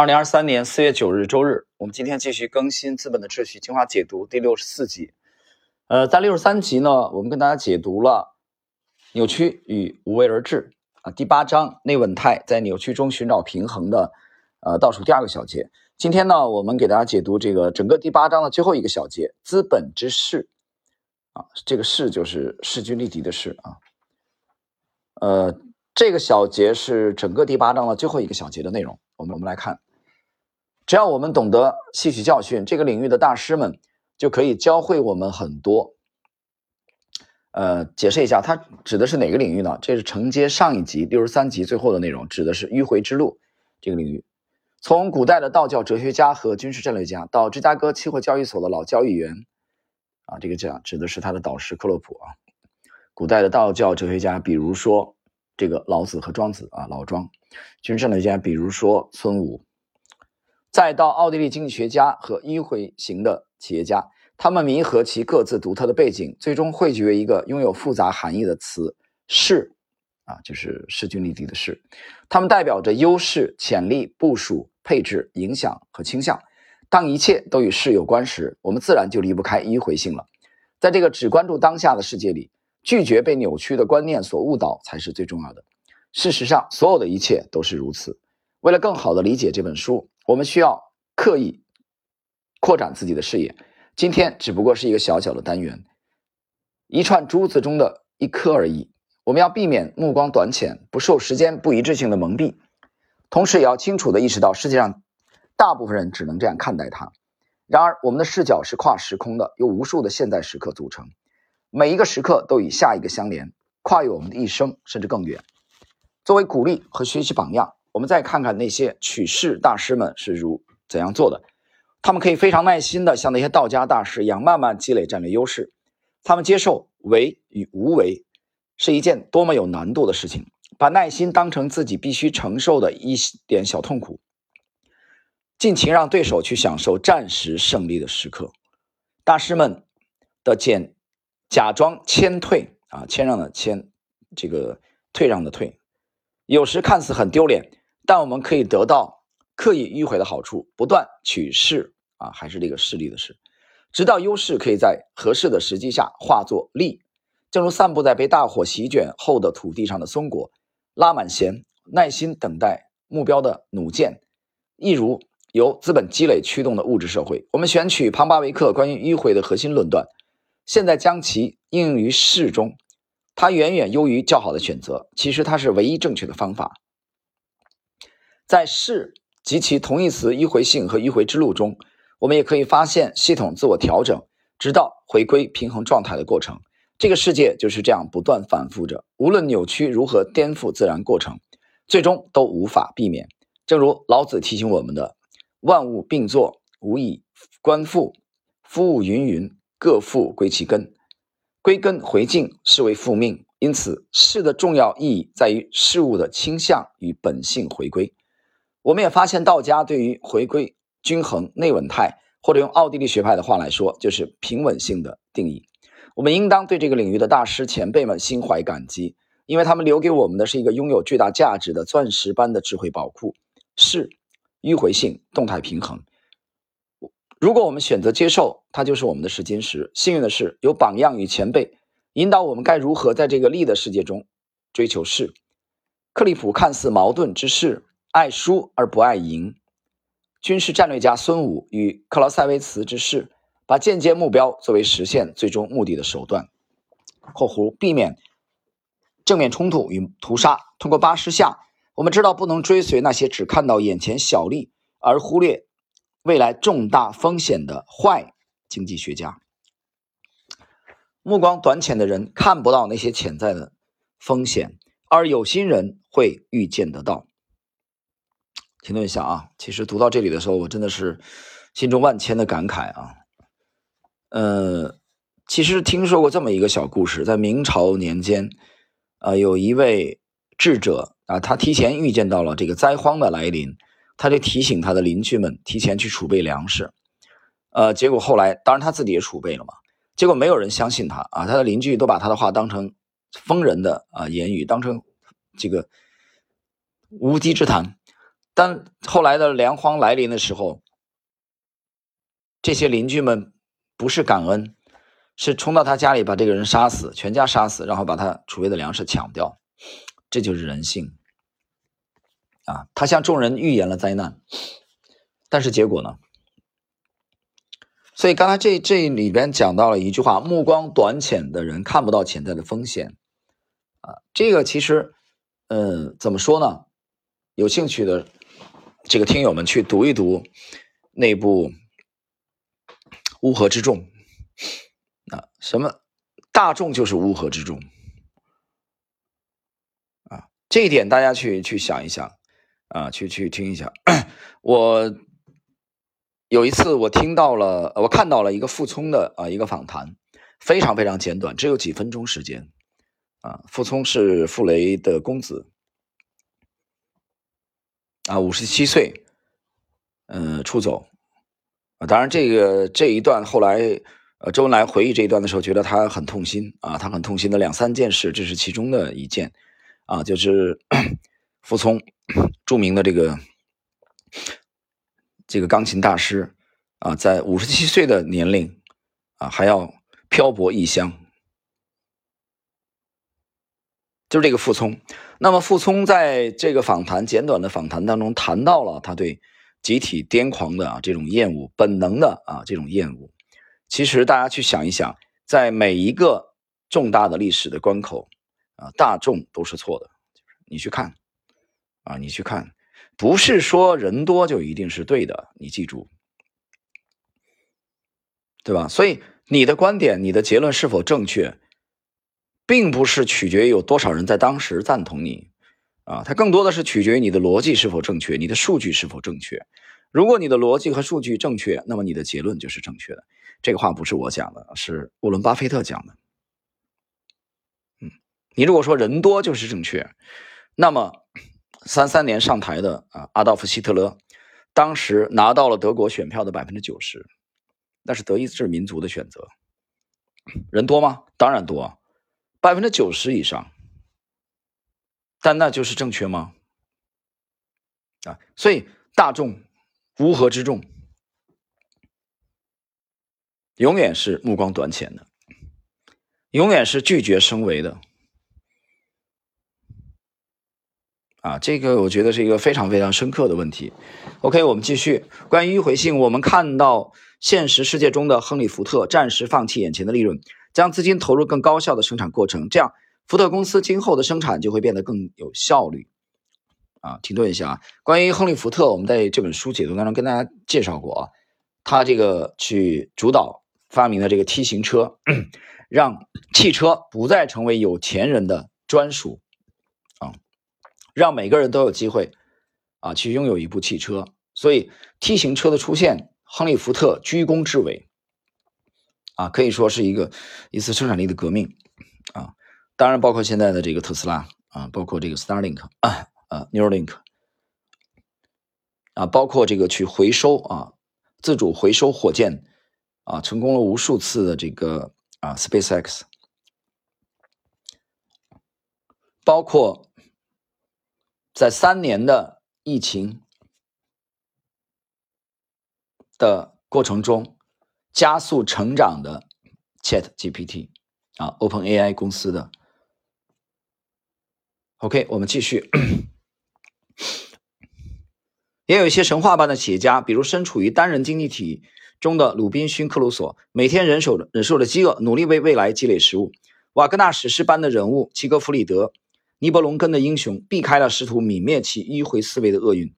二零二三年四月九日周日，我们今天继续更新《资本的秩序》精华解读第六十四集。呃，在六十三集呢，我们跟大家解读了扭曲与无为而治啊，第八章内稳态在扭曲中寻找平衡的呃倒数第二个小节。今天呢，我们给大家解读这个整个第八章的最后一个小节“资本之势”啊，这个“势”就是势均力敌的“势”啊。呃，这个小节是整个第八章的最后一个小节的内容。我们我们来看。只要我们懂得吸取教训，这个领域的大师们就可以教会我们很多。呃，解释一下，它指的是哪个领域呢？这是承接上一集六十三集最后的内容，指的是迂回之路这个领域。从古代的道教哲学家和军事战略家，到芝加哥期货交易所的老交易员，啊，这个讲指的是他的导师克洛普啊。古代的道教哲学家，比如说这个老子和庄子啊，老庄；军事战略家，比如说孙武。再到奥地利经济学家和迂回型的企业家，他们弥合其各自独特的背景，最终汇聚为一个拥有复杂含义的词“势”，啊，就是势均力敌的势。他们代表着优势、潜力、部署、配置、影响和倾向。当一切都与势有关时，我们自然就离不开迂回性了。在这个只关注当下的世界里，拒绝被扭曲的观念所误导才是最重要的。事实上，所有的一切都是如此。为了更好地理解这本书。我们需要刻意扩展自己的视野。今天只不过是一个小小的单元，一串珠子中的一颗而已。我们要避免目光短浅，不受时间不一致性的蒙蔽，同时也要清楚地意识到，世界上大部分人只能这样看待它。然而，我们的视角是跨时空的，由无数的现在时刻组成，每一个时刻都与下一个相连，跨越我们的一生，甚至更远。作为鼓励和学习榜样。我们再看看那些取势大师们是如怎样做的，他们可以非常耐心的像那些道家大师一样，慢慢积累战略优势。他们接受为与无为是一件多么有难度的事情，把耐心当成自己必须承受的一点小痛苦，尽情让对手去享受暂时胜利的时刻。大师们的简假装谦退啊，谦让的谦，这个退让的退，有时看似很丢脸。但我们可以得到刻意迂回的好处，不断取势啊，还是这个势力的势，直到优势可以在合适的时机下化作利。正如散布在被大火席卷后的土地上的松果，拉满弦，耐心等待目标的弩箭，亦如由资本积累驱动的物质社会。我们选取庞巴维克关于迂回的核心论断，现在将其应用于势中，它远远优于较好的选择。其实它是唯一正确的方法。在是及其同义词迂回性和迂回之路中，我们也可以发现系统自我调整，直到回归平衡状态的过程。这个世界就是这样不断反复着，无论扭曲如何颠覆自然过程，最终都无法避免。正如老子提醒我们的：“万物并作，无以观复；夫物芸芸，各复归其根。归根回静，是为复命。”因此，事的重要意义在于事物的倾向与本性回归。我们也发现，道家对于回归均衡、内稳态，或者用奥地利学派的话来说，就是平稳性的定义。我们应当对这个领域的大师前辈们心怀感激，因为他们留给我们的是一个拥有巨大价值的钻石般的智慧宝库。是迂回性、动态平衡。如果我们选择接受，它就是我们的试金石。幸运的是，有榜样与前辈引导我们该如何在这个力的世界中追求是。克利普看似矛盾之势。爱输而不爱赢，军事战略家孙武与克劳塞维茨之士，把间接目标作为实现最终目的的手段（括弧避免正面冲突与屠杀）。通过八十下，我们知道不能追随那些只看到眼前小利而忽略未来重大风险的坏经济学家。目光短浅的人看不到那些潜在的风险，而有心人会预见得到。停顿一下啊！其实读到这里的时候，我真的是心中万千的感慨啊。呃，其实听说过这么一个小故事，在明朝年间，呃，有一位智者啊，他提前预见到了这个灾荒的来临，他就提醒他的邻居们提前去储备粮食。呃，结果后来，当然他自己也储备了嘛。结果没有人相信他啊，他的邻居都把他的话当成疯人的啊言语，当成这个无稽之谈。但后来的粮荒来临的时候，这些邻居们不是感恩，是冲到他家里把这个人杀死，全家杀死，然后把他储备的粮食抢掉。这就是人性啊！他向众人预言了灾难，但是结果呢？所以刚才这这里边讲到了一句话：目光短浅的人看不到潜在的风险啊。这个其实，嗯，怎么说呢？有兴趣的。这个听友们去读一读那部《乌合之众》啊，什么大众就是乌合之众啊，这一点大家去去想一想啊，去去听一下。我有一次我听到了，我看到了一个傅聪的啊一个访谈，非常非常简短，只有几分钟时间啊。傅聪是傅雷的公子。啊，五十七岁，嗯，出走，啊，当然这个这一段后来，呃，周恩来回忆这一段的时候，觉得他很痛心啊，他很痛心的两三件事，这是其中的一件，啊，就是 傅聪，著名的这个这个钢琴大师，啊，在五十七岁的年龄，啊，还要漂泊异乡。就是这个傅聪，那么傅聪在这个访谈简短的访谈当中谈到了他对集体癫狂的啊这种厌恶，本能的啊这种厌恶。其实大家去想一想，在每一个重大的历史的关口啊，大众都是错的。你去看啊，你去看，不是说人多就一定是对的，你记住，对吧？所以你的观点、你的结论是否正确？并不是取决于有多少人在当时赞同你，啊，它更多的是取决于你的逻辑是否正确，你的数据是否正确。如果你的逻辑和数据正确，那么你的结论就是正确的。这个话不是我讲的，是沃伦·巴菲特讲的。嗯，你如果说人多就是正确，那么三三年上台的啊，阿道夫·希特勒当时拿到了德国选票的百分之九十，那是德意志民族的选择。人多吗？当然多。百分之九十以上，但那就是正确吗？啊，所以大众乌合之众，永远是目光短浅的，永远是拒绝升维的。啊，这个我觉得是一个非常非常深刻的问题。OK，我们继续关于迂回性，我们看到现实世界中的亨利·福特暂时放弃眼前的利润。将资金投入更高效的生产过程，这样福特公司今后的生产就会变得更有效率。啊，停顿一下啊！关于亨利·福特，我们在这本书解读当中跟大家介绍过啊，他这个去主导发明的这个 T 型车，让汽车不再成为有钱人的专属啊，让每个人都有机会啊去拥有一部汽车。所以 T 型车的出现，亨利·福特居功至伟。啊，可以说是一个一次生产力的革命啊！当然，包括现在的这个特斯拉啊，包括这个 Starlink 啊，Neuralink 啊，包括这个去回收啊，自主回收火箭啊，成功了无数次的这个啊，SpaceX，包括在三年的疫情的过程中。加速成长的 Chat GPT 啊，Open AI 公司的。OK，我们继续。也有一些神话般的企业家，比如身处于单人经济体中的鲁滨逊·克鲁索，每天忍受着忍受着饥饿，努力为未来积累食物；瓦格纳史诗般的人物齐格弗里德·尼伯龙根的英雄，避开了试图泯灭其迂回思维的厄运，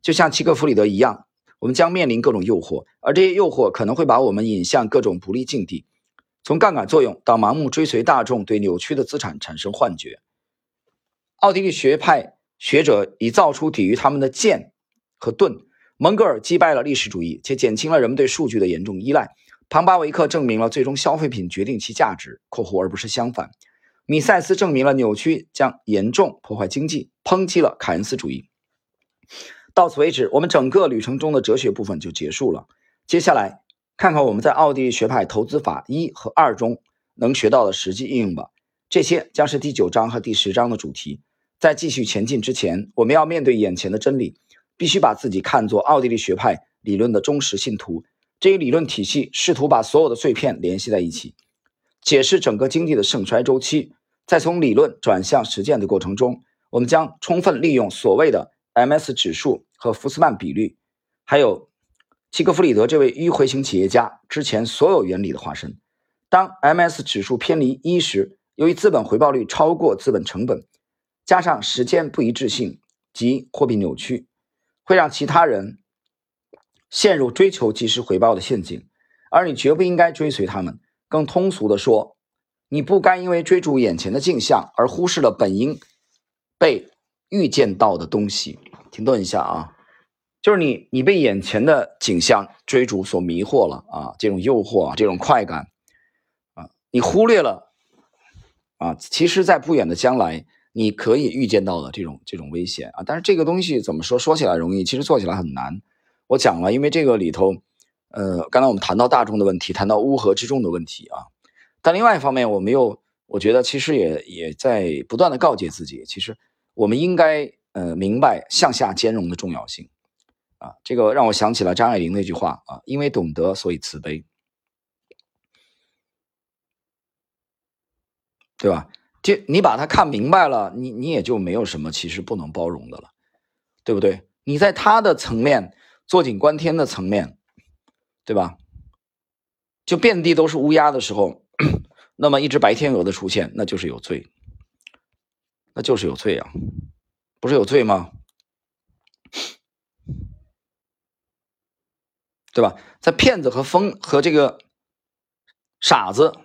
就像齐格弗里德一样。我们将面临各种诱惑，而这些诱惑可能会把我们引向各种不利境地，从杠杆作用到盲目追随大众对扭曲的资产产生幻觉。奥地利学派学者已造出抵御他们的剑和盾。蒙格尔击败了历史主义，且减轻了人们对数据的严重依赖。庞巴维克证明了最终消费品决定其价值（括弧而不是相反）。米塞斯证明了扭曲将严重破坏经济，抨击了凯恩斯主义。到此为止，我们整个旅程中的哲学部分就结束了。接下来，看看我们在奥地利学派投资法一和二中能学到的实际应用吧。这些将是第九章和第十章的主题。在继续前进之前，我们要面对眼前的真理：必须把自己看作奥地利学派理论的忠实信徒。这一理论体系试图把所有的碎片联系在一起，解释整个经济的盛衰周期。在从理论转向实践的过程中，我们将充分利用所谓的 MS 指数和福斯曼比率，还有齐格弗里德这位迂回型企业家之前所有原理的化身。当 MS 指数偏离一时，由于资本回报率超过资本成本，加上时间不一致性及货币扭曲，会让其他人陷入追求即时回报的陷阱，而你绝不应该追随他们。更通俗的说，你不该因为追逐眼前的镜像而忽视了本应被预见到的东西。停顿一下啊，就是你，你被眼前的景象追逐所迷惑了啊，这种诱惑啊，这种快感啊，你忽略了啊，其实，在不远的将来，你可以预见到的这种这种危险啊。但是这个东西怎么说？说起来容易，其实做起来很难。我讲了，因为这个里头，呃，刚才我们谈到大众的问题，谈到乌合之众的问题啊。但另外一方面，我们又我觉得其实也也在不断的告诫自己，其实我们应该呃明白向下兼容的重要性啊。这个让我想起了张爱玲那句话啊，因为懂得，所以慈悲，对吧？就你把它看明白了，你你也就没有什么其实不能包容的了，对不对？你在他的层面坐井观天的层面，对吧？就遍地都是乌鸦的时候。那么一只白天鹅的出现，那就是有罪，那就是有罪啊，不是有罪吗？对吧？在骗子和疯和这个傻子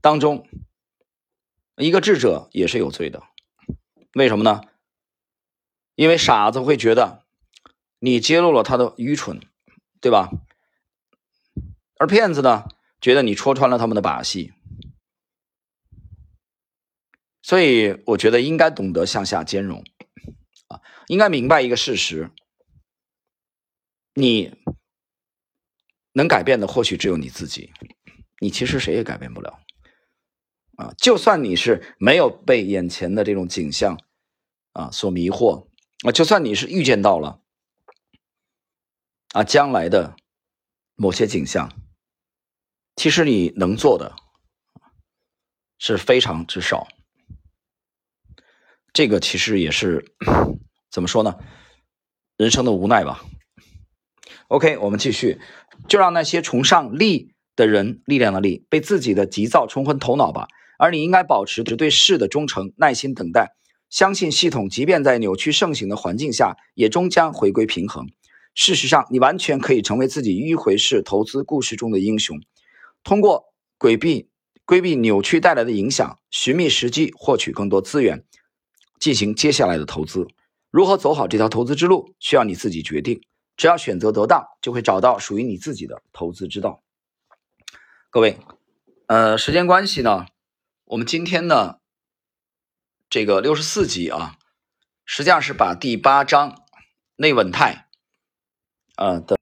当中，一个智者也是有罪的。为什么呢？因为傻子会觉得你揭露了他的愚蠢，对吧？而骗子呢？觉得你戳穿了他们的把戏，所以我觉得应该懂得向下兼容，啊，应该明白一个事实：你能改变的或许只有你自己，你其实谁也改变不了，啊，就算你是没有被眼前的这种景象啊所迷惑，啊，就算你是预见到了啊将来的某些景象。其实你能做的是非常之少，这个其实也是怎么说呢？人生的无奈吧。OK，我们继续，就让那些崇尚力的人力量的力被自己的急躁冲昏头脑吧。而你应该保持着对事的忠诚，耐心等待，相信系统，即便在扭曲盛行的环境下，也终将回归平衡。事实上，你完全可以成为自己迂回式投资故事中的英雄。通过规避规避扭曲带来的影响，寻觅时机，获取更多资源，进行接下来的投资。如何走好这条投资之路，需要你自己决定。只要选择得当，就会找到属于你自己的投资之道。各位，呃，时间关系呢，我们今天呢，这个六十四集啊，实际上是把第八章内稳态，呃的。